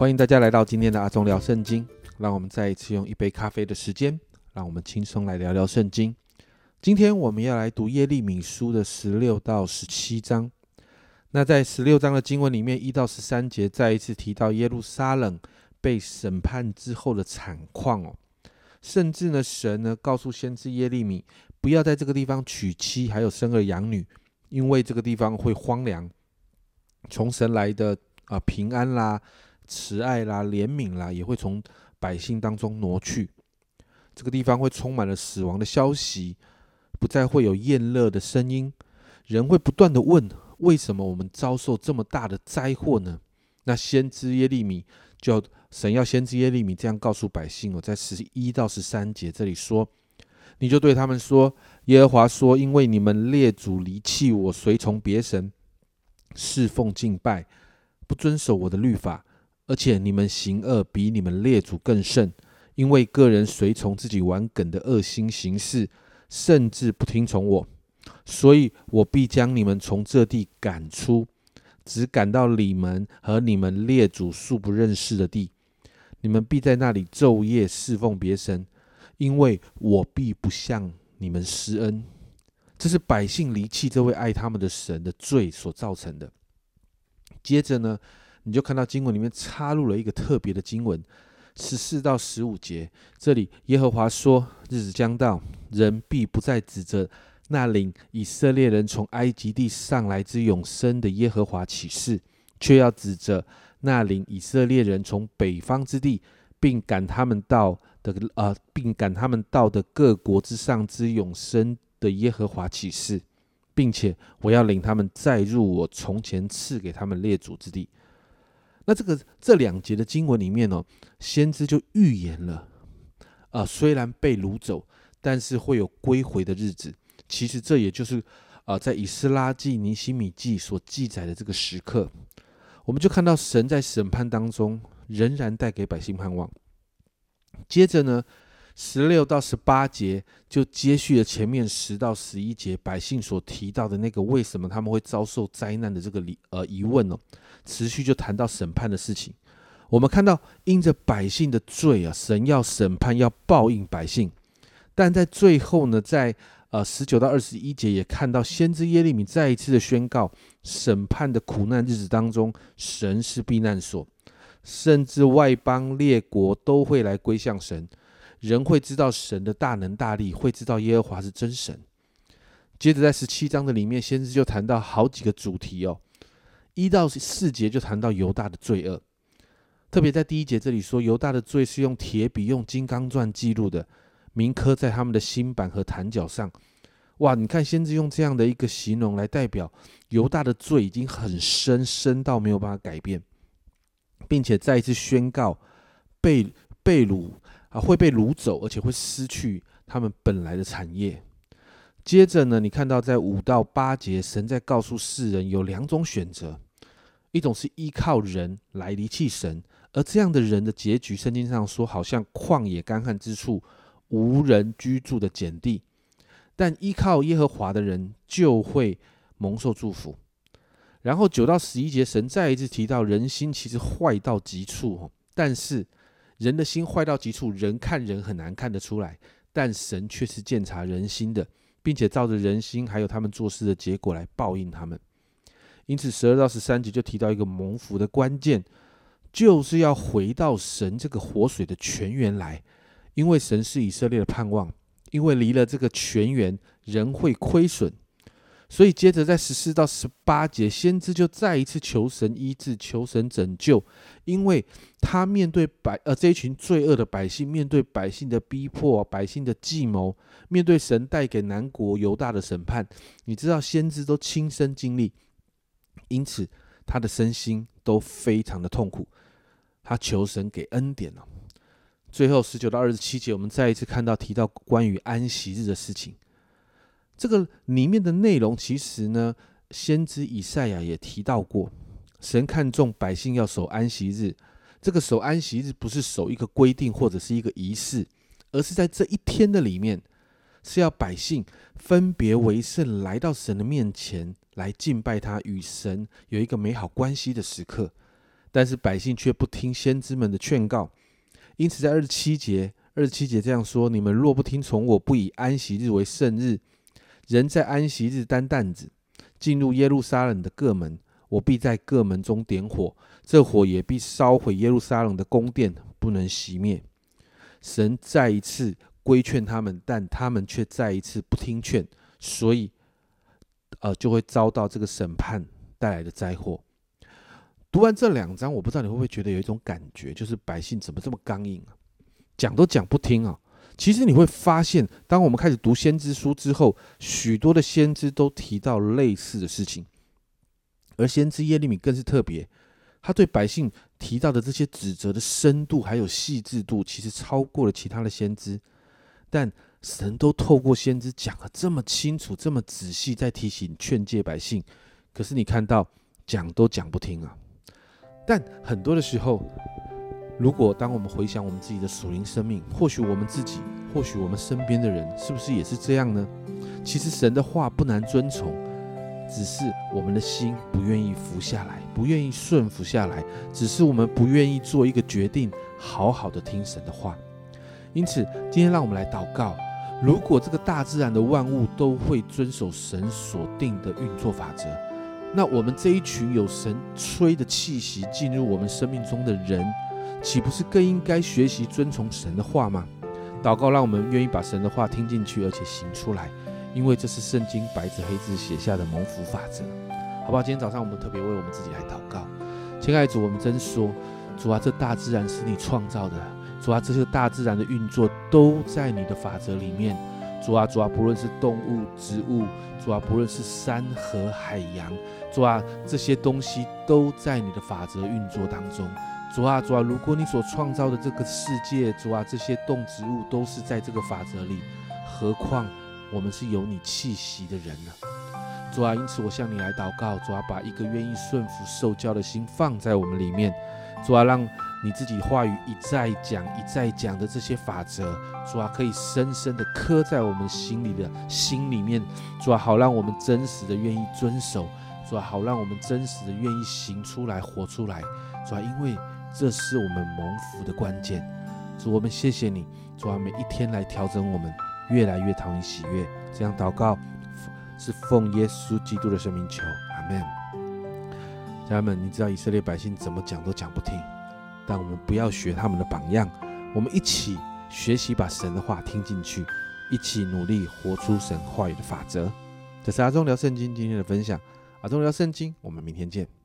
欢迎大家来到今天的阿忠聊圣经。让我们再一次用一杯咖啡的时间，让我们轻松来聊聊圣经。今天我们要来读耶利米书的十六到十七章。那在十六章的经文里面，一到十三节再一次提到耶路撒冷被审判之后的惨况哦。甚至呢，神呢告诉先知耶利米，不要在这个地方娶妻，还有生儿养女，因为这个地方会荒凉。从神来的啊平安啦。慈爱啦，怜悯啦，也会从百姓当中挪去。这个地方会充满了死亡的消息，不再会有厌乐的声音。人会不断的问：为什么我们遭受这么大的灾祸呢？那先知耶利米就神要先知耶利米这样告诉百姓哦，在十一到十三节这里说：你就对他们说，耶和华说，因为你们列祖离弃我，随从别神，侍奉敬拜，不遵守我的律法。而且你们行恶比你们列祖更甚，因为个人随从自己玩梗的恶心行事，甚至不听从我，所以我必将你们从这地赶出，只赶到你们和你们列祖素不认识的地。你们必在那里昼夜侍奉别神，因为我必不向你们施恩。这是百姓离弃这位爱他们的神的罪所造成的。接着呢？你就看到经文里面插入了一个特别的经文，十四到十五节。这里耶和华说：“日子将到，人必不再指着那领以色列人从埃及地上来之永生的耶和华起誓，却要指着那领以色列人从北方之地，并赶他们到的呃，并赶他们到的各国之上之永生的耶和华起誓，并且我要领他们再入我从前赐给他们列祖之地。”那这个这两节的经文里面呢，先知就预言了，啊，虽然被掳走，但是会有归回的日子。其实这也就是啊，在以斯拉记、尼西米记所记载的这个时刻，我们就看到神在审判当中仍然带给百姓盼望。接着呢。十六到十八节就接续了前面十到十一节百姓所提到的那个为什么他们会遭受灾难的这个理呃疑问哦，持续就谈到审判的事情。我们看到因着百姓的罪啊，神要审判要报应百姓，但在最后呢，在呃十九到二十一节也看到先知耶利米再一次的宣告，审判的苦难日子当中，神是避难所，甚至外邦列国都会来归向神。人会知道神的大能大力，会知道耶和华是真神。接着在十七章的里面，先知就谈到好几个主题哦，一到四节就谈到犹大的罪恶，特别在第一节这里说，犹大的罪是用铁笔、用金刚钻记录的，铭刻在他们的心板和坛角上。哇，你看先知用这样的一个形容来代表犹大的罪已经很深，深到没有办法改变，并且再一次宣告被被掳。啊，会被掳走，而且会失去他们本来的产业。接着呢，你看到在五到八节，神在告诉世人有两种选择：一种是依靠人来离弃神，而这样的人的结局，圣经上说好像旷野干旱之处，无人居住的碱地；但依靠耶和华的人就会蒙受祝福。然后九到十一节，神再一次提到人心其实坏到极处，但是。人的心坏到极处，人看人很难看得出来，但神却是鉴察人心的，并且照着人心还有他们做事的结果来报应他们。因此，十二到十三节就提到一个蒙福的关键，就是要回到神这个活水的泉源来，因为神是以色列的盼望，因为离了这个泉源，人会亏损。所以，接着在十四到十八节，先知就再一次求神医治、求神拯救，因为他面对百呃这一群罪恶的百姓，面对百姓的逼迫、百姓的计谋，面对神带给南国犹大的审判，你知道，先知都亲身经历，因此他的身心都非常的痛苦。他求神给恩典了。最后十九到二十七节，我们再一次看到提到关于安息日的事情。这个里面的内容，其实呢，先知以赛亚也提到过，神看重百姓要守安息日。这个守安息日不是守一个规定或者是一个仪式，而是在这一天的里面，是要百姓分别为圣，来到神的面前来敬拜他，与神有一个美好关系的时刻。但是百姓却不听先知们的劝告，因此在二十七节，二十七节这样说：你们若不听从我，不以安息日为圣日，人在安息日担担子，进入耶路撒冷的各门，我必在各门中点火，这火也必烧毁耶路撒冷的宫殿，不能熄灭。神再一次规劝他们，但他们却再一次不听劝，所以，呃，就会遭到这个审判带来的灾祸。读完这两章，我不知道你会不会觉得有一种感觉，就是百姓怎么这么刚硬啊？讲都讲不听啊！其实你会发现，当我们开始读先知书之后，许多的先知都提到类似的事情，而先知耶利米更是特别。他对百姓提到的这些指责的深度还有细致度，其实超过了其他的先知。但神都透过先知讲了这么清楚、这么仔细，在提醒、劝诫百姓。可是你看到讲都讲不听啊！但很多的时候，如果当我们回想我们自己的属灵生命，或许我们自己，或许我们身边的人，是不是也是这样呢？其实神的话不难遵从。只是我们的心不愿意服下来，不愿意顺服下来，只是我们不愿意做一个决定，好好的听神的话。因此，今天让我们来祷告：如果这个大自然的万物都会遵守神所定的运作法则，那我们这一群有神吹的气息进入我们生命中的人，岂不是更应该学习遵从神的话吗？祷告，让我们愿意把神的话听进去，而且行出来。因为这是圣经白纸黑字写下的蒙福法则，好不好？今天早上我们特别为我们自己来祷告，亲爱的主，我们真说，主啊，这大自然是你创造的，主啊，这些大自然的运作都在你的法则里面，主啊，主啊，不论是动物、植物，主啊，不论是山河海洋，主啊，这些东西都在你的法则运作当中，主啊，主啊，如果你所创造的这个世界，主啊，这些动植物都是在这个法则里，何况？我们是有你气息的人呢，主啊，因此我向你来祷告，主啊，把一个愿意顺服受教的心放在我们里面，主啊，让你自己话语一再讲、一再讲的这些法则，主啊，可以深深的刻在我们心里的心里面，主啊，好让我们真实的愿意遵守，主啊，好让我们真实的愿意行出来、活出来，主啊，因为这是我们蒙福的关键，主，我们谢谢你，主啊，每一天来调整我们。越来越讨你喜悦，这样祷告是奉耶稣基督的生命求，阿门。家人们，你知道以色列百姓怎么讲都讲不听，但我们不要学他们的榜样，我们一起学习把神的话听进去，一起努力活出神话语的法则。这是阿忠聊圣经今天的分享，阿忠聊圣经，我们明天见。